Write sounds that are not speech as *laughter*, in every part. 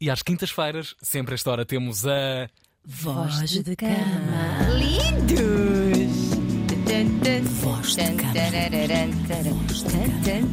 E às quintas-feiras, sempre a esta hora, temos a. Voz de cama. Lindos! Voz de cama.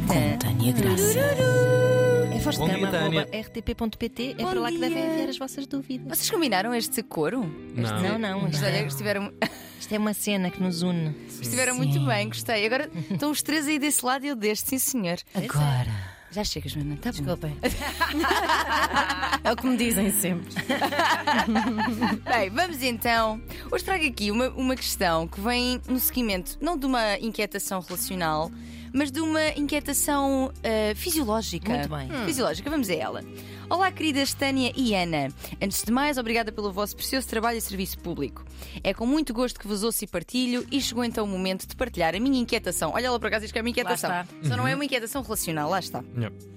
Com Tânia Graça. É voz de Bom cama, arroba rtp.pt. É para lá que devem enviar as vossas dúvidas. Vocês combinaram este coro? Não. Não, não. Isto, Olha, é, estiveram, isto é uma cena que nos une. estiveram muito bem, gostei. Agora estão os três aí desse lado e eu deste, sim senhor. Agora. Já chegas, Joana, tá bom. Desculpem. *laughs* é o que me dizem sempre. *laughs* Bem, vamos então. Hoje trago aqui uma, uma questão que vem no seguimento, não de uma inquietação relacional, mas de uma inquietação ah, fisiológica. Muito bem. Hum. Fisiológica, vamos a ela. Olá, queridas Tânia e Ana. Antes de mais, obrigada pelo vosso precioso trabalho e serviço público. É com muito gosto que vos ouço e partilho e chegou então o momento de partilhar a minha inquietação. Olha lá por acaso, isto que é uma inquietação. Lá Só não é uma inquietação relacional, lá está.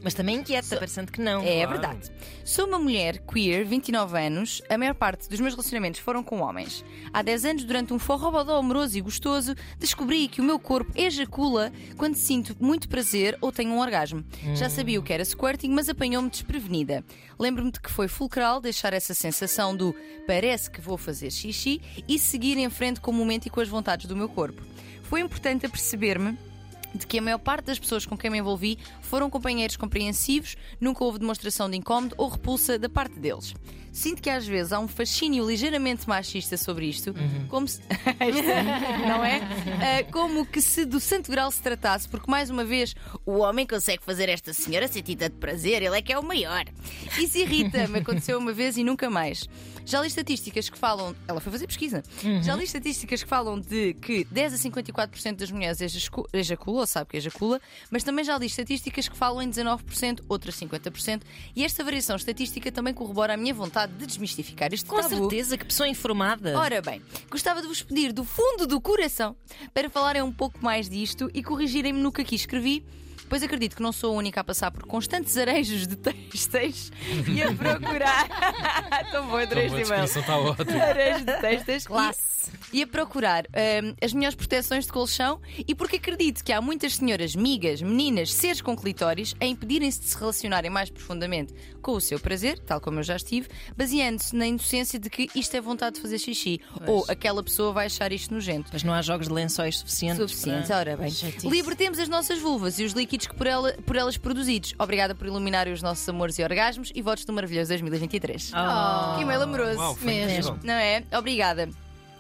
Mas também inquieta, parecendo que não. É Claro. verdade. Sou uma mulher queer, 29 anos. A maior parte dos meus relacionamentos foram com homens. Há 10 anos, durante um forrobodó amoroso e gostoso, descobri que o meu corpo ejacula quando sinto muito prazer ou tenho um orgasmo. Já sabia o que era squirting, mas apanhou-me desprevenida. Lembro-me de que foi fulcral deixar essa sensação do parece que vou fazer xixi e seguir em frente com o momento e com as vontades do meu corpo. Foi importante perceber-me de que a maior parte das pessoas com quem me envolvi foram companheiros compreensivos, nunca houve demonstração de incómodo ou repulsa da parte deles. Sinto que às vezes há um fascínio ligeiramente machista sobre isto, como se. *laughs* não é? Ah, como que se do santo grau se tratasse, porque mais uma vez o homem consegue fazer esta senhora sentir tanto prazer, ele é que é o maior. Isso irrita-me, aconteceu uma vez e nunca mais. Já li estatísticas que falam. Ela foi fazer pesquisa. Já li estatísticas que falam de que 10 a 54% das mulheres ejacu- ejacula, ou sabe que ejacula, mas também já li estatísticas que falam em 19%, outras 50%, e esta variação estatística também corrobora a minha vontade de desmistificar este Com tabu. certeza, que pessoa informada. Ora bem, gostava de vos pedir do fundo do coração para falarem um pouco mais disto e corrigirem-me no que aqui escrevi. Pois acredito que não sou a única a passar por constantes arejos de textos e a *laughs* procurar. *laughs* Tão bom, adorei Então, a este e-mail. está ótima. Arejos de textos. Classe. E, a procurar hum, as melhores proteções de colchão e porque acredito que há muitas senhoras, migas, meninas, seres com clitóris a impedirem-se de se relacionarem mais profundamente com o seu prazer, tal como eu já estive, baseando-se na inocência de que isto é vontade de fazer xixi ou aquela pessoa vai achar isto nojento. Mas não há jogos de lençóis suficientes. Suficiente, para- ora bem. Libertemos as nossas vulvas e os líquidos que por, ela- por elas produzidos. Obrigada por iluminarem os nossos amores e orgasmos e votos do maravilhoso 2023. Oh. Que e-mail amoroso. Uau, Mesmo. incrível. Não é? Obrigada.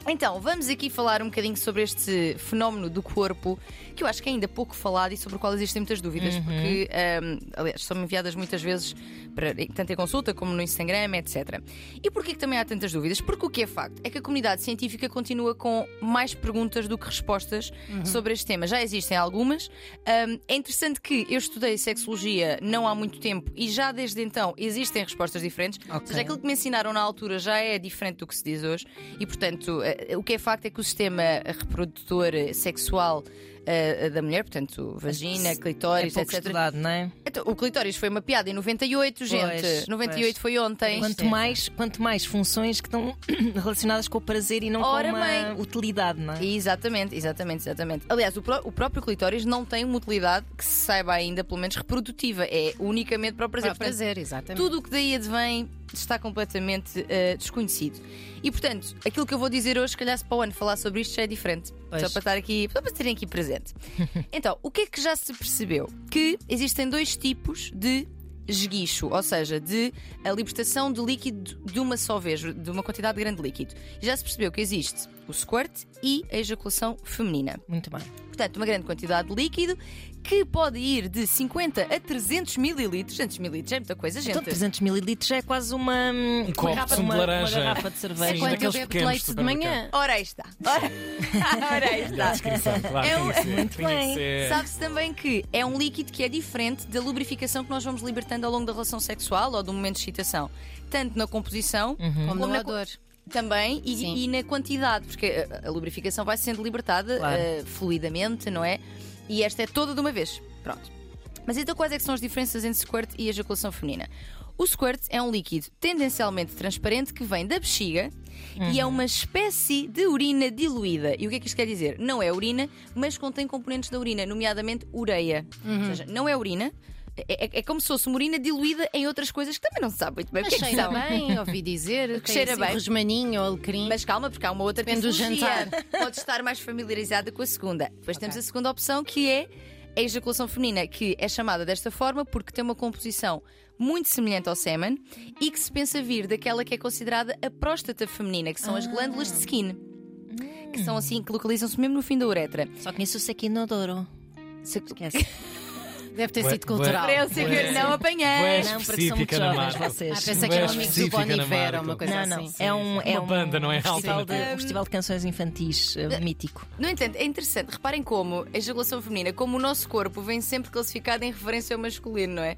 Então, vamos aqui falar um bocadinho sobre este fenómeno do corpo, que eu acho que é ainda pouco falado e sobre o qual existem muitas dúvidas, porque, ahm, aliás, são enviadas muitas vezes, para, tanto em consulta como no Instagram, etc. E porquê que também há tantas dúvidas? Porque o que é facto é que a comunidade científica continua com mais perguntas do que respostas sobre este tema. Já existem algumas. Ahm, é interessante que eu estudei sexologia não há muito tempo e já desde então existem respostas diferentes. Ou Ok. seja, aquilo que me ensinaram na altura já é diferente do que se diz hoje e, portanto, eh, o que é facto é que o sistema reprodutor sexual da mulher, portanto, vagina, É clitóris, pouco etc. estudado, não é? Então, o clitóris foi mapeado em 98, gente. Pois, 98 pois. foi ontem. Quanto mais, quanto mais funções que estão *clears throat* relacionadas com o prazer e não Ora com uma utilidade, não é? Exatamente, exatamente, exatamente. Aliás, o, pró- o próprio clitóris não tem uma utilidade que se saiba ainda, pelo menos reprodutiva. É unicamente para o prazer. Para o Portanto, prazer, exatamente. Tudo o que daí advém está completamente eh, desconhecido. E portanto, aquilo que eu vou dizer hoje, se calhar se para o ano falar sobre isto já é diferente. Pois. Só para estar aqui, só para terem aqui presente. *laughs* então, o que é que já se percebeu? Que existem dois tipos de esguicho, ou seja, de a libertação de líquido de uma só vez, de uma quantidade grande de líquido. E já se percebeu que existe o squirt e a ejaculação feminina. Muito bem. Portanto, uma grande quantidade de líquido que pode ir de 50 a 300 mililitros. 300 mililitros é muita coisa, gente. Então 300 mililitros já é quase uma. Um copo de sumo de uma, laranja. Uma garrafa de cerveja. Sim, Quando eu bebo leite de manhã. Ora aí está. Ora, Ora aí está. descrição, claro, É um- Muito bem. Sabe-se também que é um líquido que é diferente da lubrificação que nós vamos libertando ao longo da relação sexual ou do momento de excitação. Tanto na composição Como no na, odor. Também e, e na quantidade, porque a, lubrificação vai sendo libertada Claro. eh, fluidamente, não é? E esta é toda de uma vez. Pronto. Mas então quais é que são as diferenças entre squirt e ejaculação feminina? O squirt é um líquido tendencialmente transparente que vem da bexiga e é uma espécie de urina diluída. E o que é que isto quer dizer? Não é urina, mas contém componentes da urina, nomeadamente ureia. Ou seja, não é urina, É, é- é como se fosse uma urina diluída em outras coisas que também não se sabe muito bem o Mas que é que cheira bem, ouvi dizer. *laughs* Que cheira assim, bem. Rosmaninho alecrim. Mas calma, porque há uma outra Depende do tipologia. *laughs* Pode estar mais familiarizada com a segunda. Depois temos a segunda opção que é a ejaculação feminina, que é chamada desta forma porque tem uma composição muito semelhante ao sêmen e que se pensa vir daquela que é considerada a próstata feminina, que são as glândulas de skin. Que são assim, que localizam-se mesmo no fim da uretra. Só conheço o sequinodoro. Se- Esquece. *laughs* Deve ter sido cultural. Referência que não apanhei. Não, porque são muito jovens vocês. Ah, pensei que Bué era um amigo do Bon Iver ou uma coisa Não, não. assim. É um, é Uma um banda, não é? festival Alta. de, um festival de canções infantis eh, mítico. No entanto, é interessante, reparem como a ejaculação feminina, como o nosso corpo vem sempre classificado em referência ao masculino, não é?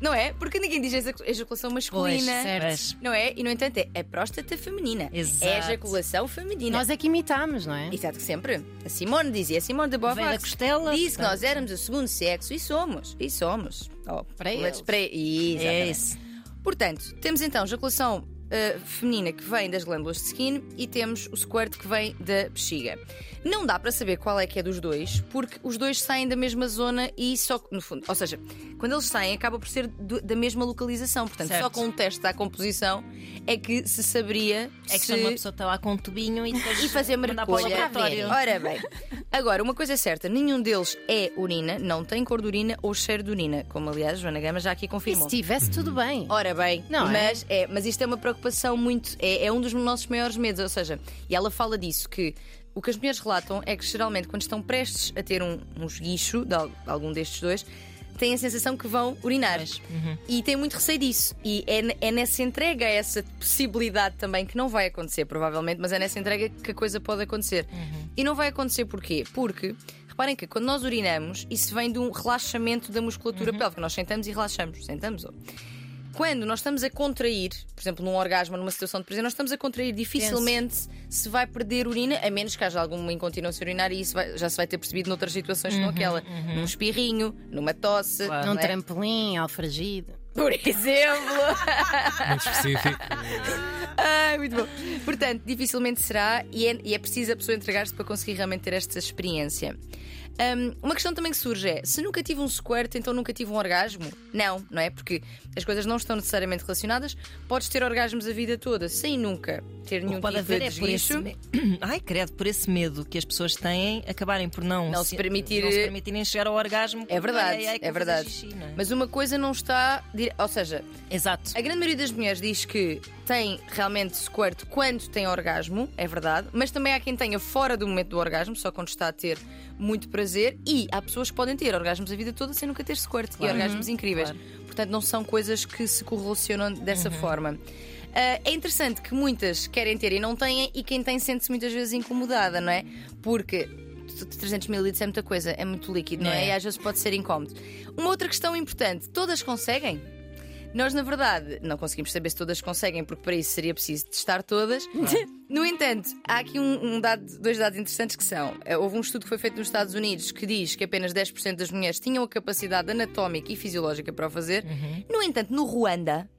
Não é? Porque ninguém diz ejac- ejaculação masculina. Pois. Não é? E no entanto é a próstata feminina. Exato. É a ejaculação feminina. Nós é que imitamos, não é? Exato que sempre. A Simone dizia, a Simone de Vem da Beauvoir costela. disse que nós éramos o segundo sexo e somos. E somos. Oh, Para eles. para- É Exatamente. isso. Portanto, temos então ejaculação uh, feminina que vem das glândulas de skin e temos o squirt que vem da bexiga. Não dá para saber qual é que é dos dois, porque os dois saem da mesma zona e só, no fundo, ou seja, quando eles saem, acaba por ser do- da mesma localização. Portanto, Certo. só com um teste da composição é que se saberia É que se... uma pessoa está lá com um tubinho e depois *laughs* E fazer laboratório. Ora bem, agora, uma coisa é certa: nenhum deles é urina, não tem cor de urina ou cheiro de urina, como aliás Joana Gama já aqui E confirmou. se tivesse, tudo bem. Ora bem, Não é? mas, é? mas isto é uma preocupação muito. É, é um dos nossos maiores medos. Ou seja, e ela fala disso, que o que as mulheres relatam é que geralmente quando estão prestes a ter um, um esguicho de al- algum destes dois, têm a sensação que vão urinar. uhum. E têm muito receio disso. E é, é nessa entrega, a essa possibilidade também, que não vai acontecer, provavelmente, mas é nessa entrega que a coisa pode acontecer. Uhum. E não vai acontecer porquê? Porque. Reparem que quando nós urinamos, isso vem de um relaxamento da musculatura pélvica. Nós sentamos e relaxamos. Sentamos. ó. Quando nós estamos a contrair, por exemplo, num orgasmo, numa situação de prazer, nós estamos a contrair, dificilmente se vai perder urina, a menos que haja alguma incontinência urinária e isso vai- já se vai ter percebido noutras situações que não aquela. Num espirrinho, numa tosse. Claro. Num é? trampolim, alfragido. Por exemplo. *laughs* Muito específico. Ai, muito bom. Portanto, dificilmente será e é, e é preciso a pessoa entregar-se para conseguir realmente ter esta experiência. Hum, uma questão também que surge é: se nunca tive um squirt, então nunca tive um orgasmo? Não, não é? Porque as coisas não estão necessariamente relacionadas. Podes ter orgasmos a vida toda sem nunca ter O nenhum pode tipo haver de é por esse desguicho. me... *coughs* Ai, credo, por esse medo que as pessoas têm acabarem por não, Não se permitir- não se permitirem chegar ao orgasmo. É verdade, Ai, ai, é verdade. xixi, é? Mas uma coisa não está. Ou seja, Exato. A grande maioria das mulheres diz que tem realmente squirt quando tem orgasmo, é verdade, mas também há quem tenha fora do momento do orgasmo, só quando está a ter muito prazer, e há pessoas que podem ter orgasmos a vida toda sem nunca ter squirt e orgasmos incríveis. Portanto, não são coisas que se correlacionam dessa forma. Ah, é interessante que muitas querem ter e não têm, e quem tem sente-se muitas vezes incomodada, não é? Porque 300 ml é muita coisa, é muito líquido, não é? É. E às vezes pode ser incómodo. Uma outra questão importante: todas conseguem? Nós, na verdade, não conseguimos saber se todas conseguem, porque para isso seria preciso testar todas. *laughs* No entanto, há aqui um, um dado, dois dados interessantes que são: eh, houve um estudo que foi feito nos Estados Unidos que diz que apenas 10% das mulheres tinham a capacidade anatómica e fisiológica para o fazer. No entanto, no Ruanda,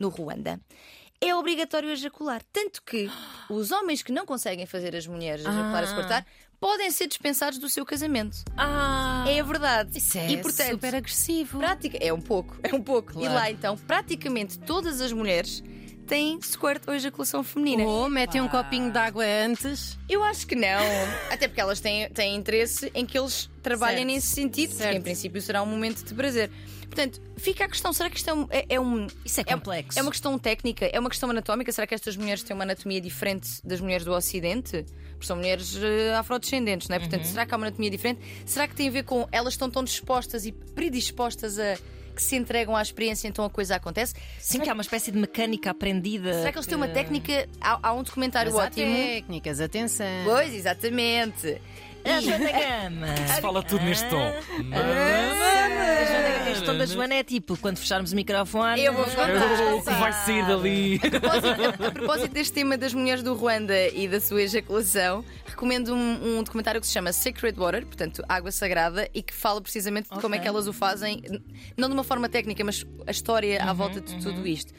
no Ruanda, é obrigatório ejacular. Tanto que os homens que não conseguem fazer as mulheres ejacular e suportar podem ser dispensados do seu casamento. Ah, É a verdade. Isso é e portanto, super agressivo. prática é um pouco, é um pouco. E Claro. lá então, praticamente todas as mulheres têm squirt ou ejaculação feminina. Ou metem um copinho de água antes. Eu acho que não. *laughs* Até porque elas têm, têm interesse em que eles trabalhem Certo. nesse sentido, porque Certo. em princípio será um momento de prazer. Portanto, fica a questão: será que isto é um. É, é um Isso é complexo. É uma questão técnica? É uma questão anatómica? Será que estas mulheres têm uma anatomia diferente das mulheres do Ocidente? Porque são mulheres eh, afrodescendentes, não é? Portanto, será que há uma anatomia diferente? Será que tem a ver com elas estão tão dispostas e predispostas a que se entregam à experiência, então a coisa acontece? sim que há uma espécie de mecânica aprendida. Será que eles têm uma técnica? Há, há um documentário Mas há ótimo. técnicas, atenção. Pois, exatamente. A Joana Gama. Se fala tudo neste tom. A Joana- Este tom da Joana é tipo, quando fecharmos o microfone. Eu vou contar. O que vai sair dali? A propósito, a propósito deste tema das mulheres do Ruanda e da sua ejaculação, recomendo um, um documentário que se chama Sacred Water, portanto, Água Sagrada, e que fala precisamente de como é que elas o fazem, não de uma forma técnica, mas a história à volta de tudo isto.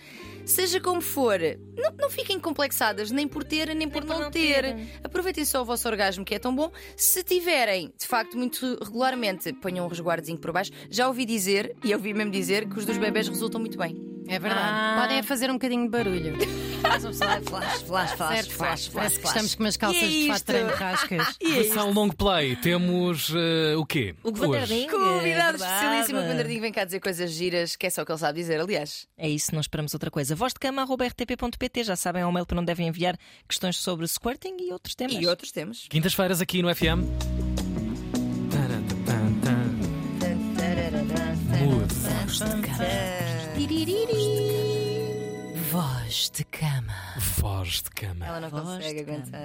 Seja como for, não, não fiquem complexadas nem por ter nem por por não, não ter. ter. Aproveitem só o vosso orgasmo, que é tão bom. Se tiverem, de facto, muito regularmente, ponham um resguardozinho por baixo. Já ouvi dizer, e ouvi mesmo dizer, que os dos bebés resultam muito bem. É verdade. Ah. Podem fazer um bocadinho de barulho. *laughs* Faz um flash, flash, flash, flash, certo? flash, flash, flash. estamos com umas calças de fato isto? treino rascas. Versão long play, temos eh, o quê? O. Vanderding. Convidado é especialíssimo, o Vandardinho vem cá dizer coisas giras, que é só o que ele sabe dizer, aliás. É isso, não esperamos outra coisa. Voz de cama, rtp.pt, já sabem, é um mail para onde devem enviar questões sobre squirting e outros temas. E outros temos. Quintas-feiras aqui no FM. Voz de cama. Voz de cama. Voz de cama. Ela não Voz consegue aguentar.